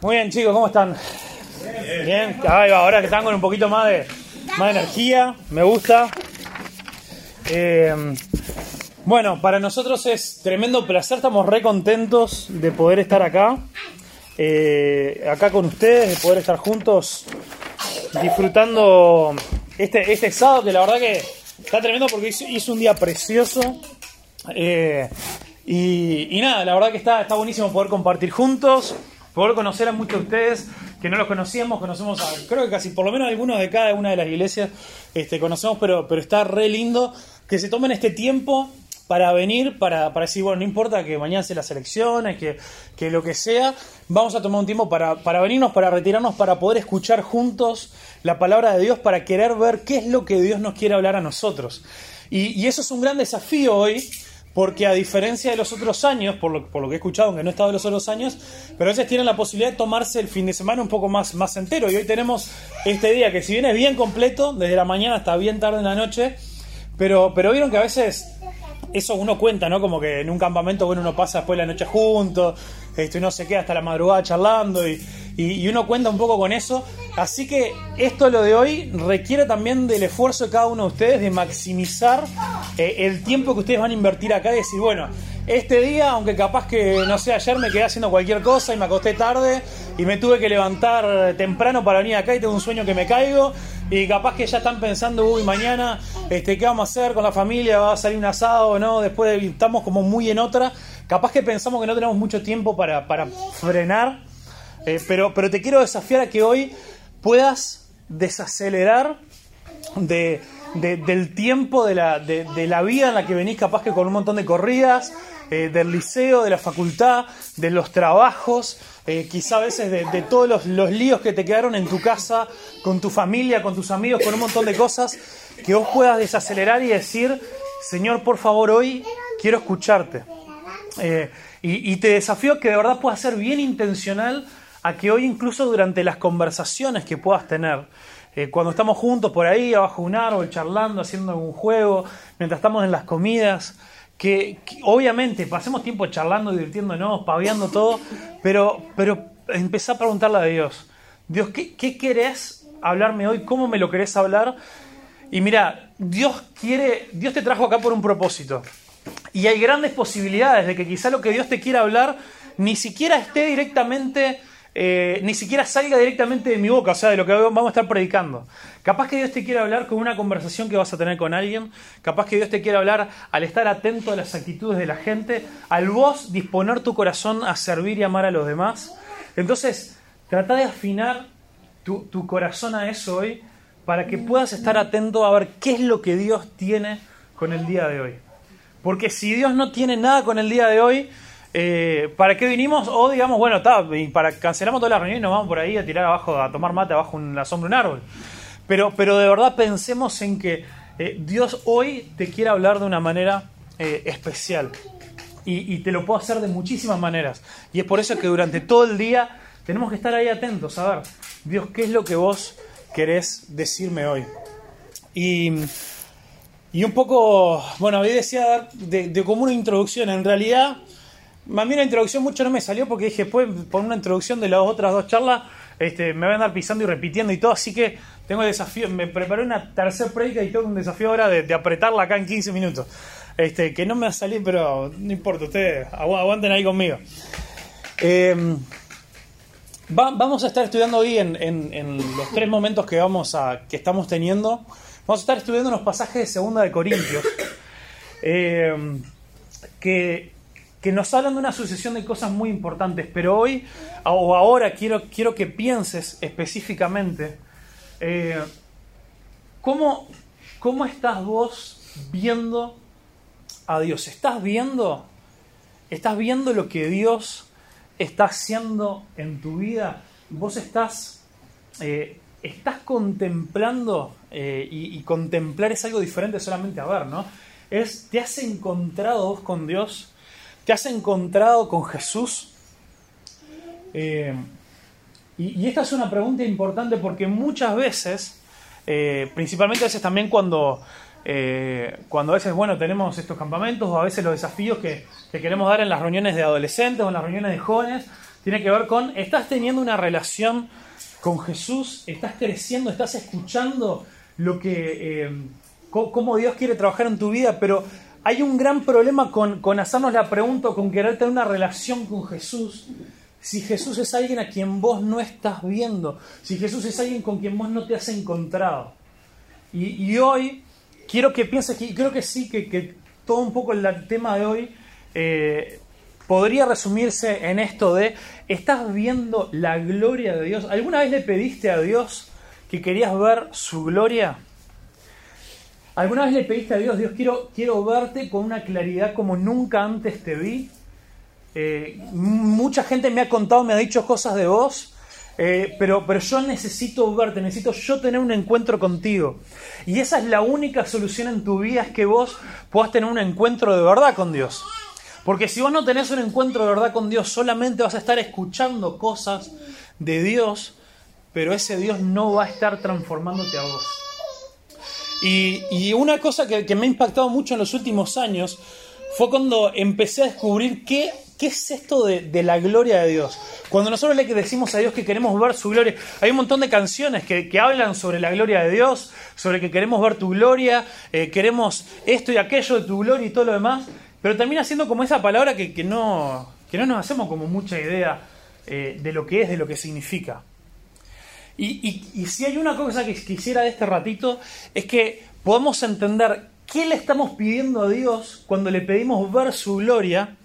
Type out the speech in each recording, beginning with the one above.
Muy bien, chicos, ¿cómo están? Bien, ahora que están con un poquito más de, más de energía, me gusta. Eh, bueno, para nosotros es tremendo placer, estamos re contentos de poder estar acá, eh, acá con ustedes, de poder estar juntos disfrutando este, este sábado, que la verdad que está tremendo porque hizo, hizo un día precioso. Eh, y, y nada, la verdad que está, está buenísimo poder compartir juntos, poder conocer a muchos de ustedes que no los conocíamos, conocemos a, creo que casi por lo menos algunos de cada una de las iglesias este, conocemos, pero, pero está re lindo que se tomen este tiempo para venir, para, para decir, bueno, no importa que mañana sea las elecciones, que, que lo que sea, vamos a tomar un tiempo para, para venirnos, para retirarnos, para poder escuchar juntos la palabra de Dios, para querer ver qué es lo que Dios nos quiere hablar a nosotros. Y eso es un gran desafío hoy, porque a diferencia de los otros años, por lo, por lo que he escuchado, aunque no he estado en los otros años, pero a veces tienen la posibilidad de tomarse el fin de semana un poco más, más entero. Y hoy tenemos este día que si bien es bien completo, desde la mañana hasta bien tarde en la noche, pero, pero vieron que a veces eso uno cuenta, ¿no? Como que en un campamento, bueno, uno pasa después la noche juntos, esto, y uno se queda hasta la madrugada charlando y, y, y, uno cuenta un poco con eso. Así que esto lo de hoy requiere también del esfuerzo de cada uno de ustedes de maximizar eh, el tiempo que ustedes van a invertir acá y decir, bueno, este día, aunque capaz que, no sé, ayer me quedé haciendo cualquier cosa y me acosté tarde y me tuve que levantar temprano para venir acá y tengo un sueño que me caigo y capaz que ya están pensando, uy, mañana, este, ¿qué vamos a hacer con la familia? ¿Va a salir un asado o no? Después de, estamos como muy en otra. Capaz que pensamos que no tenemos mucho tiempo para, para frenar, eh, pero, pero te quiero desafiar a que hoy puedas desacelerar de, de, del tiempo de la, de, de, la vida en la que venís, capaz que con un montón de corridas, eh, del liceo, de la facultad, de los trabajos, eh, quizá a veces de, todos los, los, líos que te quedaron en tu casa, con tu familia, con tus amigos, con un montón de cosas, que vos puedas desacelerar y decir, Señor, por favor, hoy quiero escucharte. Eh, y, te desafío que de verdad puedas ser bien intencional a que hoy incluso durante las conversaciones que puedas tener, cuando estamos juntos por ahí, abajo de un árbol, charlando, haciendo algún juego, mientras estamos en las comidas, que, obviamente pasemos tiempo charlando, divirtiéndonos, paviando todo, pero, pero empezá a preguntarle a Dios, Dios, ¿qué, ¿qué querés hablarme hoy? ¿Cómo me lo querés hablar? Y mira, Dios quiere, Dios te trajo acá por un propósito. Y hay grandes posibilidades de que quizá lo que Dios te quiera hablar ni siquiera esté directamente eh, ni siquiera salga directamente de mi boca, o sea, de lo que vamos a estar predicando. Capaz que Dios te quiera hablar con una conversación que vas a tener con alguien, capaz que Dios te quiera hablar al estar atento a las actitudes de la gente, al vos disponer tu corazón a servir y amar a los demás. Entonces, trata de afinar tu, tu corazón a eso hoy para que puedas estar atento a ver qué es lo que Dios tiene con el día de hoy. Porque si Dios no tiene nada con el día de hoy, eh, ¿para qué vinimos? O digamos, bueno, está, para cancelamos toda la reunión y nos vamos por ahí a tirar abajo, a tomar mate abajo en la sombra de un árbol. Pero, pero de verdad pensemos en que eh, Dios hoy te quiere hablar de una manera eh, especial. Y, y, te lo puedo hacer de muchísimas maneras. Y es por eso que durante todo el día tenemos que estar ahí atentos a ver, Dios, ¿qué es lo que vos querés decirme hoy? Y, y un poco, bueno, hoy decía de, de como una introducción. En realidad a mí la introducción mucho no me salió porque dije, pues por una introducción de las otras dos charlas, este, me voy a andar pisando y repitiendo y todo, así que tengo el desafío, me preparé una tercera prédica y tengo un desafío ahora de, apretarla acá en 15 minutos. Este, que no me va a salir, pero no importa, ustedes agu aguanten ahí conmigo. Va, vamos a estar estudiando hoy en, los tres momentos que, vamos a, que estamos teniendo. Vamos a estar estudiando unos pasajes de Segunda de Corintios. Eh, que que nos hablan de una sucesión de cosas muy importantes, pero hoy o ahora quiero, quiero que pienses específicamente eh, ¿cómo, ¿cómo estás vos viendo a Dios? ¿Estás viendo? ¿Estás viendo lo que Dios está haciendo en tu vida? ¿Vos estás, eh, estás contemplando eh, y, y, contemplar es algo diferente solamente a ver, ¿no? Es, ¿Te has encontrado vos con Dios? ¿Te has encontrado con Jesús? Eh, y, esta es una pregunta importante porque muchas veces, eh, principalmente a veces también cuando, eh, cuando a veces, bueno, tenemos estos campamentos o a veces los desafíos que, que, queremos dar en las reuniones de adolescentes o en las reuniones de jóvenes, tiene que ver con, estás teniendo una relación con Jesús, estás creciendo, estás escuchando lo que, cómo Dios quiere trabajar en tu vida, pero hay un gran problema con, con hacernos la pregunta, con querer tener una relación con Jesús. Si Jesús es alguien a quien vos no estás viendo, si Jesús es alguien con quien vos no te has encontrado. Y, hoy quiero que pienses, que creo que sí, que, todo un poco el tema de hoy eh, podría resumirse en esto de, ¿estás viendo la gloria de Dios? ¿Alguna vez le pediste a Dios que querías ver su gloria? ¿Alguna vez le pediste a Dios, Dios, quiero, quiero verte con una claridad como nunca antes te vi? Eh, mucha gente me ha contado, me ha dicho cosas de vos, eh, pero, pero yo necesito verte, necesito yo tener un encuentro contigo. Y esa es la única solución en tu vida, es que vos puedas tener un encuentro de verdad con Dios. Porque si vos no tenés un encuentro de verdad con Dios, solamente vas a estar escuchando cosas de Dios, pero ese Dios no va a estar transformándote a vos. Y, una cosa que, me ha impactado mucho en los últimos años fue cuando empecé a descubrir qué, es esto de, la gloria de Dios. Cuando nosotros le decimos a Dios que queremos ver su gloria, hay un montón de canciones que, hablan sobre la gloria de Dios, sobre que queremos ver tu gloria, eh, queremos esto y aquello de tu gloria y todo lo demás. Pero termina siendo como esa palabra que, no, no nos hacemos como mucha idea eh, de lo que es, de lo que significa. Y, si hay una cosa que quisiera de este ratito, es que podamos entender qué le estamos pidiendo a Dios cuando le pedimos ver su gloria,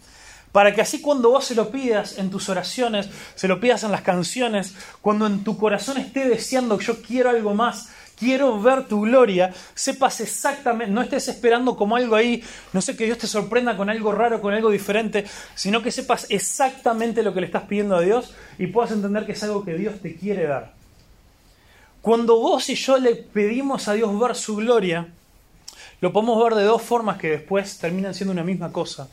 para que así cuando vos se lo pidas en tus oraciones, se lo pidas en las canciones, cuando en tu corazón esté deseando yo quiero algo más, quiero ver tu gloria, sepas exactamente, no estés esperando como algo ahí, no sé que Dios te sorprenda con algo raro, con algo diferente, sino que sepas exactamente lo que le estás pidiendo a Dios y puedas entender que es algo que Dios te quiere dar. Cuando vos y yo le pedimos a Dios ver su gloria, lo podemos ver de dos formas que después terminan siendo una misma cosa.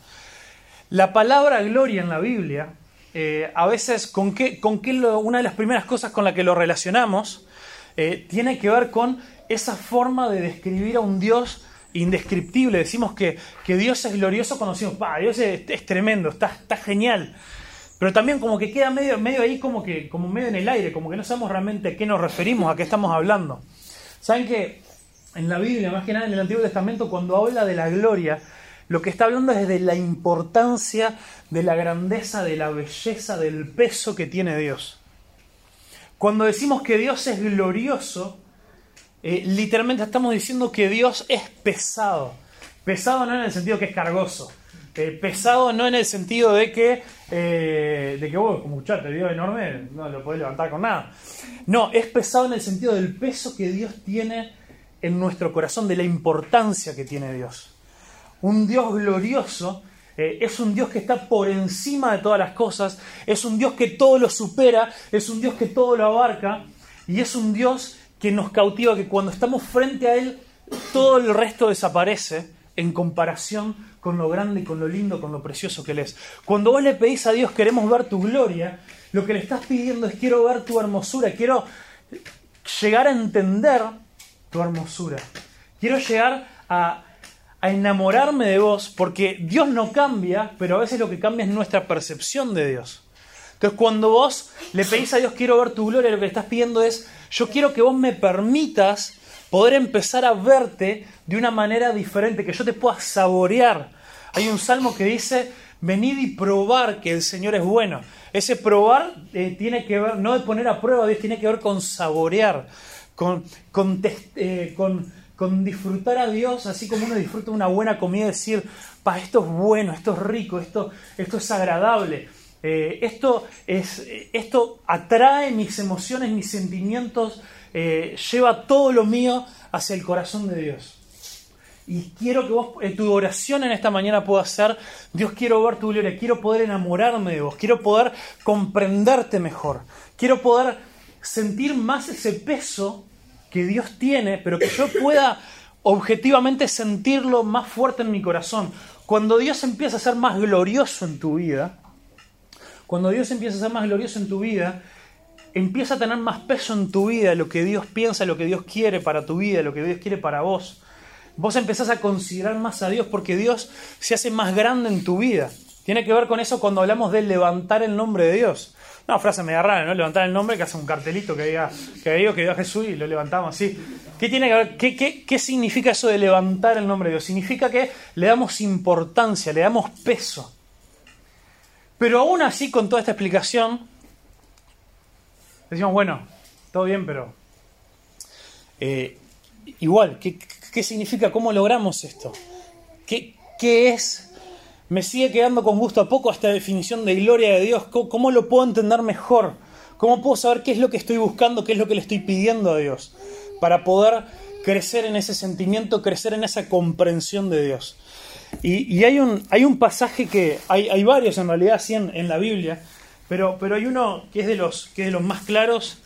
La palabra gloria en la Biblia, eh, a veces, ¿con qué, con qué una de las primeras cosas con la que lo relacionamos eh, tiene que ver con esa forma de describir a un Dios indescriptible. Decimos que, que Dios es glorioso cuando decimos, Dios es, tremendo, está, está genial. Pero también como que queda medio, medio ahí como que como medio en el aire, como que no sabemos realmente a qué nos referimos, a qué estamos hablando. Saben que en la Biblia, más que nada en el Antiguo Testamento, cuando habla de la gloria, lo que está hablando es de la importancia, de la grandeza, de la belleza, del peso que tiene Dios. Cuando decimos que Dios es glorioso, eh, literalmente estamos diciendo que Dios es pesado. Pesado no en el sentido que es cargoso. Eh, pesado no en el sentido de que, eh, de que vos, como escuchaste, Dios enorme, no lo podés levantar con nada. No, es pesado en el sentido del peso que Dios tiene en nuestro corazón, de la importancia que tiene Dios. Un Dios glorioso eh, es un Dios que está por encima de todas las cosas, es un Dios que todo lo supera, es un Dios que todo lo abarca y es un Dios que nos cautiva, que cuando estamos frente a Él, todo el resto desaparece en comparación con lo grande, con lo lindo, con lo precioso que Él es. Cuando vos le pedís a Dios, queremos ver tu gloria, lo que le estás pidiendo es quiero ver tu hermosura, quiero llegar a entender tu hermosura, quiero llegar a enamorarme de vos, porque Dios no cambia, pero a veces lo que cambia es nuestra percepción de Dios. Entonces, cuando vos le pedís a Dios, quiero ver tu gloria, lo que le estás pidiendo es, yo quiero que vos me permitas poder empezar a verte de una manera diferente, que yo te pueda saborear. Hay un salmo que dice, venid y probar que el Señor es bueno. Ese probar eh, tiene que ver, no de poner a prueba Dios, tiene que ver con saborear, con, con, eh, con con disfrutar a Dios, así como uno disfruta una buena comida, decir, pa, esto es bueno, esto es rico, esto, esto es agradable, eh, esto, es, esto atrae mis emociones, mis sentimientos, eh, lleva todo lo mío hacia el corazón de Dios. Y quiero que vos, tu oración en esta mañana pueda ser, Dios quiero ver tu gloria, quiero poder enamorarme de vos, quiero poder comprenderte mejor, quiero poder sentir más ese peso que Dios tiene, pero que yo pueda objetivamente sentirlo más fuerte en mi corazón. Cuando Dios empieza a ser más glorioso en tu vida, cuando Dios empieza a ser más glorioso en tu vida, empieza a tener más peso en tu vida lo que Dios piensa, lo que Dios quiere para tu vida, lo que Dios quiere para vos. Vos empezás a considerar más a Dios porque Dios se hace más grande en tu vida. Tiene que ver con eso cuando hablamos de levantar el nombre de Dios. Una frase media rara, ¿no? Levantar el nombre, que hace un cartelito que diga que digo que dio a Jesús y lo levantamos así. ¿Qué tiene que ver? ¿Qué, qué, qué significa eso de levantar el nombre de Dios? Significa que le damos importancia, le damos peso. Pero aún así, con toda esta explicación, decimos, bueno, todo bien, pero eh, igual, ¿qué, ¿qué, significa? ¿Cómo logramos esto? ¿Qué, ¿Qué es? Me sigue quedando con gusto a poco esta definición de gloria de Dios. ¿Cómo, ¿Cómo, lo puedo entender mejor? ¿Cómo puedo saber qué es lo que estoy buscando, qué es lo que le estoy pidiendo a Dios? Para poder crecer en ese sentimiento, crecer en esa comprensión de Dios. Y, y hay, un, hay un pasaje que, hay, hay varios en realidad, sí, en, en, la Biblia, pero, pero hay uno que es, de los, que es de los más claros,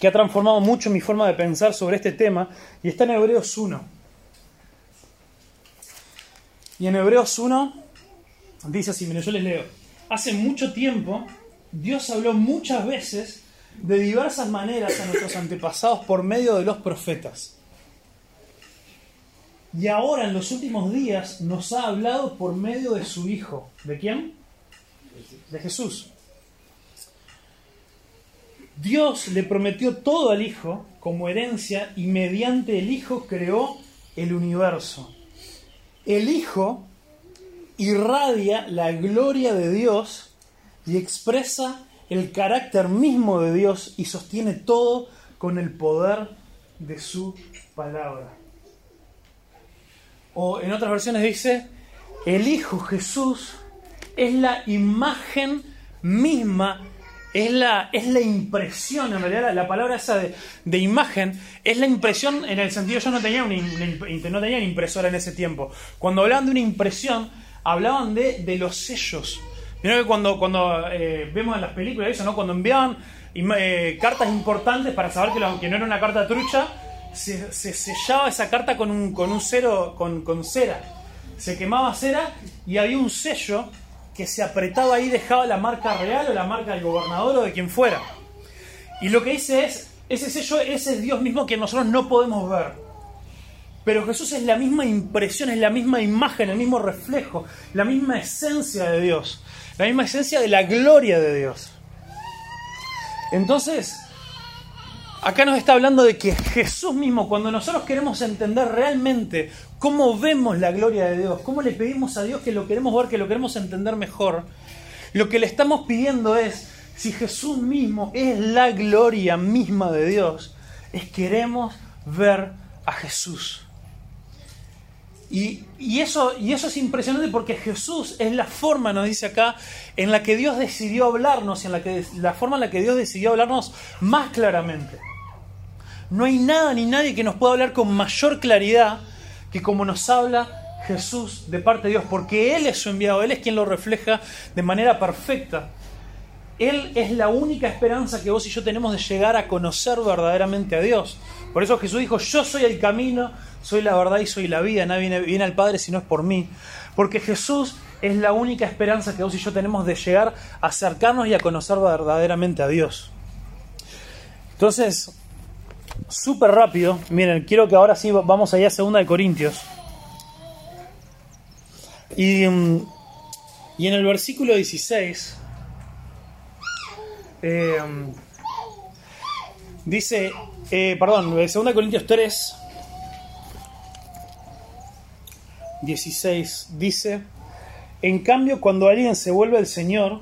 que ha transformado mucho mi forma de pensar sobre este tema, y está en Hebreos 1. Y en Hebreos 1 dice así, mire, yo les leo, hace mucho tiempo Dios habló muchas veces de diversas maneras a nuestros antepasados por medio de los profetas. Y ahora en los últimos días nos ha hablado por medio de su Hijo. ¿De quién? De Jesús. Dios le prometió todo al Hijo como herencia y mediante el Hijo creó el universo. El Hijo irradia la gloria de Dios y expresa el carácter mismo de Dios y sostiene todo con el poder de su palabra. O en otras versiones dice, el Hijo Jesús es la imagen misma, es la, es la impresión, en realidad la, la palabra esa de, de, imagen es la impresión en el sentido, yo no tenía una, no tenía una impresora en ese tiempo. Cuando hablaban de una impresión, hablaban de, de los sellos. Vieron que cuando, cuando eh, vemos en las películas eso, ¿no? Cuando enviaban eh, cartas importantes para saber que, no era una carta trucha, se, se sellaba esa carta con un, con un cero, con, con cera. Se quemaba cera y había un sello que se apretaba ahí dejaba la marca real o la marca del gobernador o de quien fuera. Y lo que dice es, ese sello, ese es Dios mismo que nosotros no podemos ver. Pero Jesús es la misma impresión, es la misma imagen, el mismo reflejo, la misma esencia de Dios, la misma esencia de la gloria de Dios. Entonces, acá nos está hablando de que Jesús mismo, cuando nosotros queremos entender realmente cómo vemos la gloria de Dios, cómo le pedimos a Dios que lo queremos ver, que lo queremos entender mejor, lo que le estamos pidiendo es, si Jesús mismo es la gloria misma de Dios, es queremos ver a Jesús. Y, y, eso, y eso es impresionante porque Jesús es la forma, nos dice acá, en la que Dios decidió hablarnos, en la, que, la forma en la que Dios decidió hablarnos más claramente. No hay nada ni nadie que nos pueda hablar con mayor claridad que como nos habla Jesús de parte de Dios, porque Él es su enviado, Él es quien lo refleja de manera perfecta. Él es la única esperanza que vos y yo tenemos de llegar a conocer verdaderamente a Dios. Por eso Jesús dijo, yo soy el camino, soy la verdad y soy la vida, nadie viene, viene al Padre si no es por mí. Porque Jesús es la única esperanza que vos y yo tenemos de llegar a acercarnos y a conocer verdaderamente a Dios. Entonces, súper rápido. Miren, quiero que ahora sí vamos allá a segunda de Corintios. Y, y en el versículo 16 eh, dice, eh, perdón, segunda de Corintios 3, 16 dice, en cambio cuando alguien se vuelve el Señor,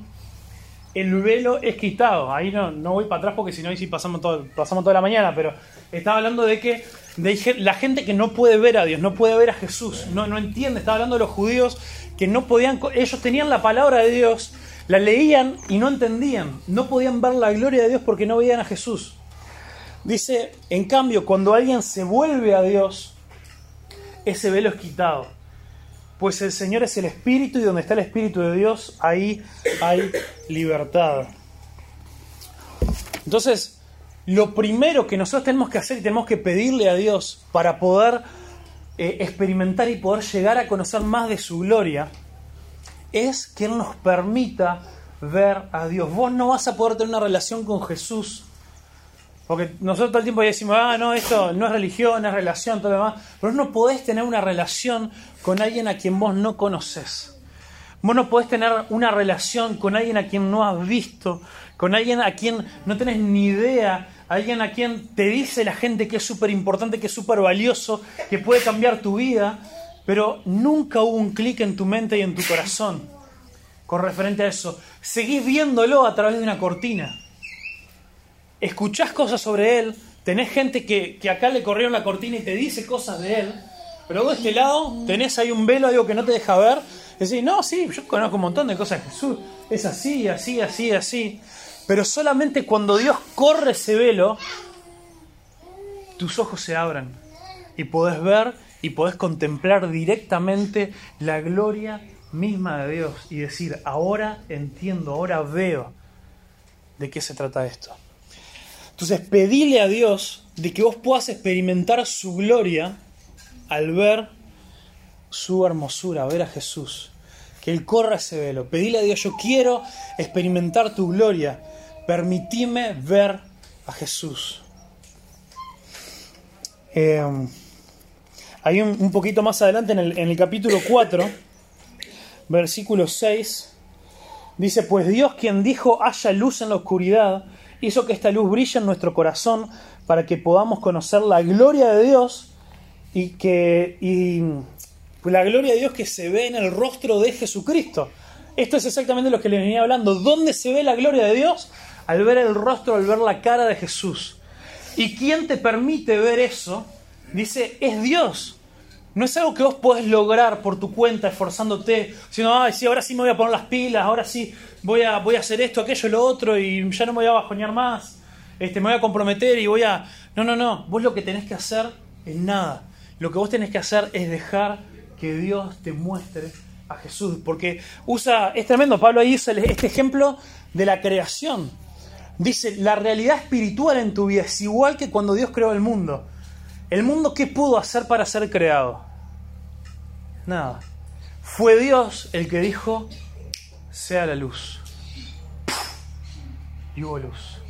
el velo es quitado. Ahí no, no voy para atrás porque si no, ahí sí pasamos, todo, pasamos toda la mañana, pero estaba hablando de que de la gente que no puede ver a Dios, no puede ver a Jesús, no, no entiende. Estaba hablando de los judíos que no podían, ellos tenían la palabra de Dios, la leían y no entendían, no podían ver la gloria de Dios porque no veían a Jesús. Dice, en cambio, cuando alguien se vuelve a Dios, ese velo es quitado pues el Señor es el Espíritu y donde está el Espíritu de Dios, ahí hay libertad. Entonces, lo primero que nosotros tenemos que hacer y tenemos que pedirle a Dios para poder eh, experimentar y poder llegar a conocer más de su gloria, es que Él nos permita ver a Dios. Vos no vas a poder tener una relación con Jesús porque nosotros todo el tiempo decimos, ah, no, esto no es religión, es relación, todo lo demás. Pero no podés tener una relación con alguien a quien vos no conoces. Vos no podés tener una relación con alguien a quien no has visto, con alguien a quien no tenés ni idea, alguien a quien te dice la gente que es súper importante, que es súper valioso, que puede cambiar tu vida, pero nunca hubo un clic en tu mente y en tu corazón con referente a eso. Seguís viéndolo a través de una cortina. Escuchás cosas sobre él, tenés gente que, que acá le corrieron la cortina y te dice cosas de él, pero vos de este lado tenés ahí un velo, algo que no te deja ver. Decís, no, sí, yo conozco un montón de cosas de Jesús. Es así, así, así, así. Pero solamente cuando Dios corre ese velo, tus ojos se abran y podés ver y podés contemplar directamente la gloria misma de Dios y decir, ahora entiendo, ahora veo de qué se trata esto. Entonces, pedile a Dios de que vos puedas experimentar su gloria al ver su hermosura, ver a Jesús. Que Él corra ese velo. Pedile a Dios, yo quiero experimentar tu gloria. Permitime ver a Jesús. Eh, hay un, poquito más adelante en el, en el capítulo 4, versículo 6, dice, pues Dios quien dijo haya luz en la oscuridad, hizo que esta luz brille en nuestro corazón para que podamos conocer la gloria de Dios y que y la gloria de Dios que se ve en el rostro de Jesucristo. Esto es exactamente lo que le venía hablando. ¿Dónde se ve la gloria de Dios? Al ver el rostro, al ver la cara de Jesús. ¿Y quién te permite ver eso? Dice, es Dios. No es algo que vos podés lograr por tu cuenta, esforzándote, sino, ay, sí, ahora sí me voy a poner las pilas, ahora sí voy a, voy a hacer esto, aquello, lo otro, y ya no me voy a bajonear más, este, me voy a comprometer y voy a... No, no, no, vos lo que tenés que hacer es nada. Lo que vos tenés que hacer es dejar que Dios te muestre a Jesús, porque usa, es tremendo, Pablo ahí usa este ejemplo de la creación. Dice, la realidad espiritual en tu vida es igual que cuando Dios creó el mundo. ¿El mundo qué pudo hacer para ser creado? Nada. Fue Dios el que dijo, sea la luz. Y hubo luz.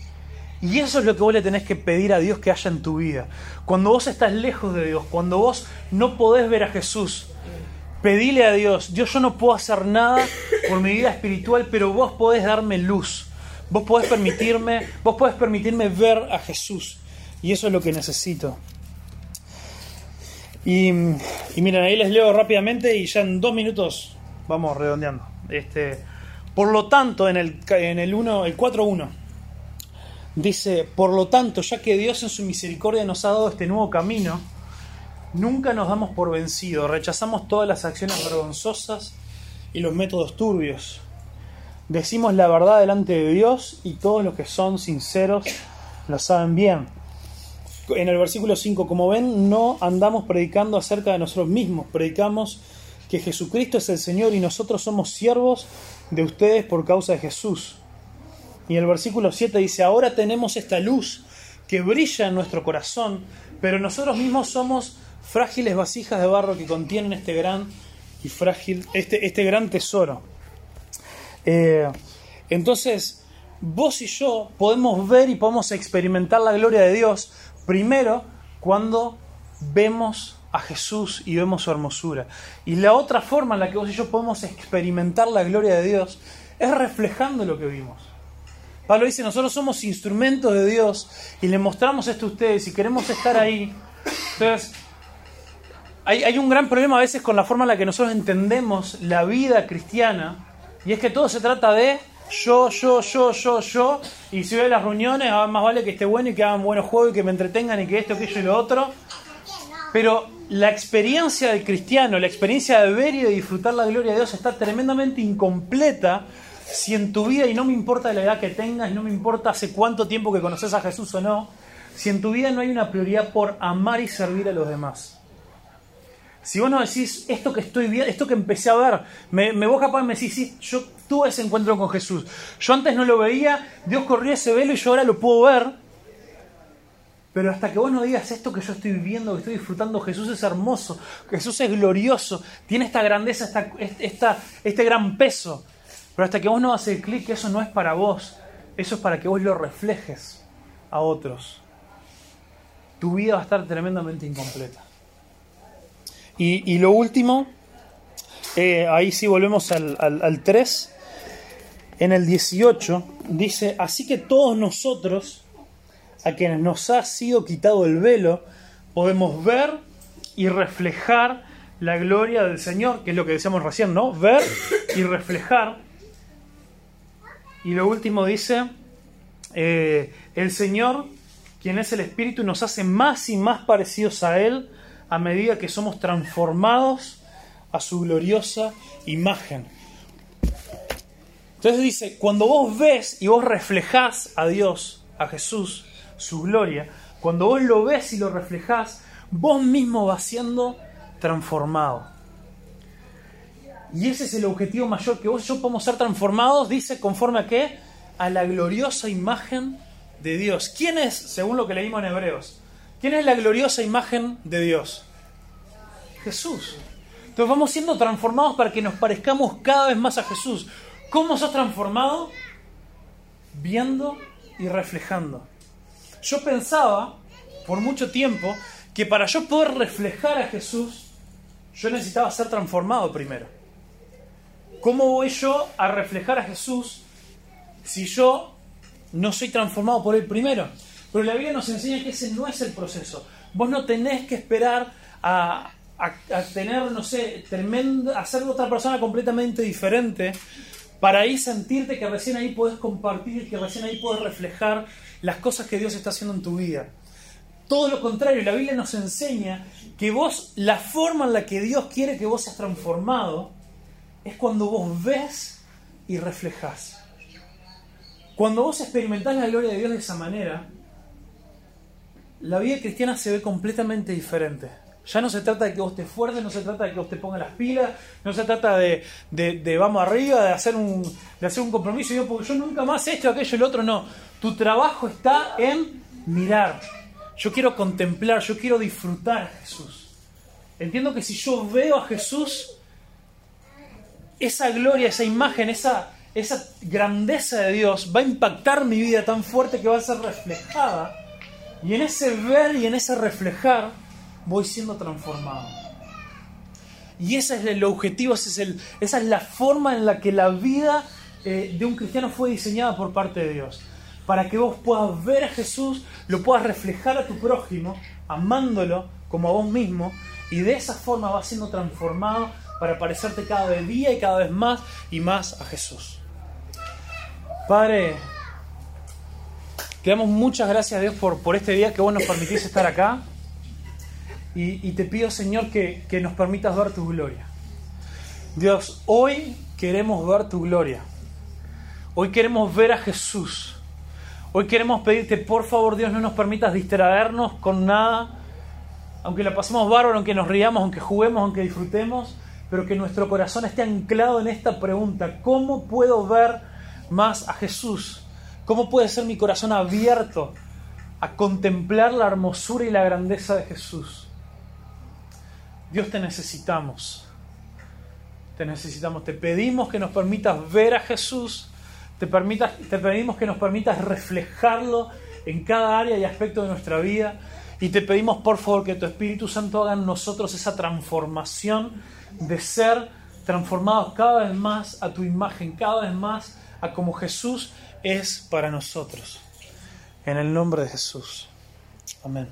Y eso es lo que vos le tenés que pedir a Dios que haya en tu vida. Cuando vos estás lejos de Dios, cuando vos no podés ver a Jesús, pedile a Dios, Dios yo no puedo hacer nada por mi vida espiritual, pero vos podés darme luz. Vos podés permitirme, vos podés permitirme ver a Jesús. Y eso es lo que necesito. Y, miren, ahí les leo rápidamente y ya en dos minutos vamos redondeando. Este, por lo tanto, en el, en el, 1, el 4.1 dice, por lo tanto, ya que Dios en su misericordia nos ha dado este nuevo camino, nunca nos damos por vencidos, rechazamos todas las acciones vergonzosas y los métodos turbios. Decimos la verdad delante de Dios y todos los que son sinceros lo saben bien en el versículo 5, como ven, no andamos predicando acerca de nosotros mismos, predicamos que Jesucristo es el Señor y nosotros somos siervos de ustedes por causa de Jesús. Y el versículo 7 dice, ahora tenemos esta luz que brilla en nuestro corazón, pero nosotros mismos somos frágiles vasijas de barro que contienen este gran y frágil, este, este gran tesoro. Eh, entonces, vos y yo podemos ver y podemos experimentar la gloria de Dios Primero, cuando vemos a Jesús y vemos su hermosura. Y la otra forma en la que vos y yo podemos experimentar la gloria de Dios es reflejando lo que vimos. Pablo dice, nosotros somos instrumentos de Dios y le mostramos esto a ustedes y queremos estar ahí. Entonces, hay, hay un gran problema a veces con la forma en la que nosotros entendemos la vida cristiana y es que todo se trata de yo, yo, yo, yo, yo, y si voy a las reuniones, ah, más vale que esté bueno y que hagan buenos juegos y que me entretengan y que esto, aquello y lo otro. Pero la experiencia del cristiano, la experiencia de ver y de disfrutar la gloria de Dios está tremendamente incompleta si en tu vida, y no me importa la edad que tengas, no me importa hace cuánto tiempo que conoces a Jesús o no, si en tu vida no hay una prioridad por amar y servir a los demás. Si vos no decís, esto que estoy viendo, esto que empecé a ver, me, me vos capaz me decís, sí, yo tuve ese encuentro con Jesús. Yo antes no lo veía, Dios corría ese velo y yo ahora lo puedo ver. Pero hasta que vos no digas esto que yo estoy viviendo, que estoy disfrutando, Jesús es hermoso, Jesús es glorioso, tiene esta grandeza, esta, este gran peso. Pero hasta que vos no haces clic, eso no es para vos, eso es para que vos lo reflejes a otros. Tu vida va a estar tremendamente incompleta. Y, lo último eh, ahí sí volvemos al, al 3, en el 18, dice, así que todos nosotros, a quienes nos ha sido quitado el velo, podemos ver y reflejar la gloria del Señor, que es lo que decíamos recién, ¿no? Ver y reflejar. Y lo último dice, eh, el Señor, quien es el Espíritu, nos hace más y más parecidos a Él a medida que somos transformados a su gloriosa imagen. Entonces dice, cuando vos ves y vos reflejás a Dios, a Jesús, su gloria, cuando vos lo ves y lo reflejás, vos mismo vas siendo transformado. Y ese es el objetivo mayor, que vos y yo podemos ser transformados, dice, conforme a qué? A la gloriosa imagen de Dios. ¿Quién es, según lo que leímos en Hebreos, quién es la gloriosa imagen de Dios? Jesús. Entonces vamos siendo transformados para que nos parezcamos cada vez más a Jesús. ¿Cómo sos transformado? Viendo y reflejando. Yo pensaba por mucho tiempo que para yo poder reflejar a Jesús, yo necesitaba ser transformado primero. ¿Cómo voy yo a reflejar a Jesús si yo no soy transformado por Él primero? Pero la Biblia nos enseña que ese no es el proceso. Vos no tenés que esperar a, tener, no sé, tremenda, a ser otra persona completamente diferente para ahí sentirte que recién ahí puedes compartir, que recién ahí puedes reflejar las cosas que Dios está haciendo en tu vida. Todo lo contrario, la Biblia nos enseña que vos, la forma en la que Dios quiere que vos seas transformado, es cuando vos ves y reflejás. Cuando vos experimentás la gloria de Dios de esa manera, la vida cristiana se ve completamente diferente. Ya no se trata de que vos te esfuerces, no se trata de que vos te pongas las pilas, no se trata de, de, vamos arriba, de hacer, un, de hacer un compromiso. Yo, porque yo nunca más esto, aquello, el otro, no. Tu trabajo está en mirar, yo quiero contemplar, yo quiero disfrutar a Jesús. Entiendo que si yo veo a Jesús, esa gloria, esa imagen, esa, esa grandeza de Dios va a impactar mi vida tan fuerte que va a ser reflejada. Y en ese ver y en ese reflejar voy siendo transformado. Y ese es el objetivo, ese es el, esa es la forma en la que la vida eh, de un cristiano fue diseñada por parte de Dios para que vos puedas ver a Jesús, lo puedas reflejar a tu prójimo, amándolo como a vos mismo, y de esa forma vas siendo transformado para parecerte cada día y cada vez más y más a Jesús. Padre, te damos muchas gracias a Dios por, por este día que vos nos permitís estar acá. Y, y te pido, Señor, que, que nos permitas ver tu gloria. Dios, hoy queremos ver tu gloria. Hoy queremos ver a Jesús. Hoy queremos pedirte, por favor, Dios, no nos permitas distraernos con nada, aunque la pasemos bárbaro, aunque nos riamos, aunque juguemos, aunque disfrutemos, pero que nuestro corazón esté anclado en esta pregunta, ¿cómo puedo ver más a Jesús? ¿Cómo puede ser mi corazón abierto a contemplar la hermosura y la grandeza de Jesús? Dios te necesitamos. Te necesitamos. Te pedimos que nos permitas ver a Jesús te, te pedimos que nos permitas reflejarlo en cada área y aspecto de nuestra vida. Y te pedimos, por favor, que tu Espíritu Santo haga en nosotros esa transformación de ser transformados cada vez más a tu imagen, cada vez más a como Jesús es para nosotros. En el nombre de Jesús. Amén.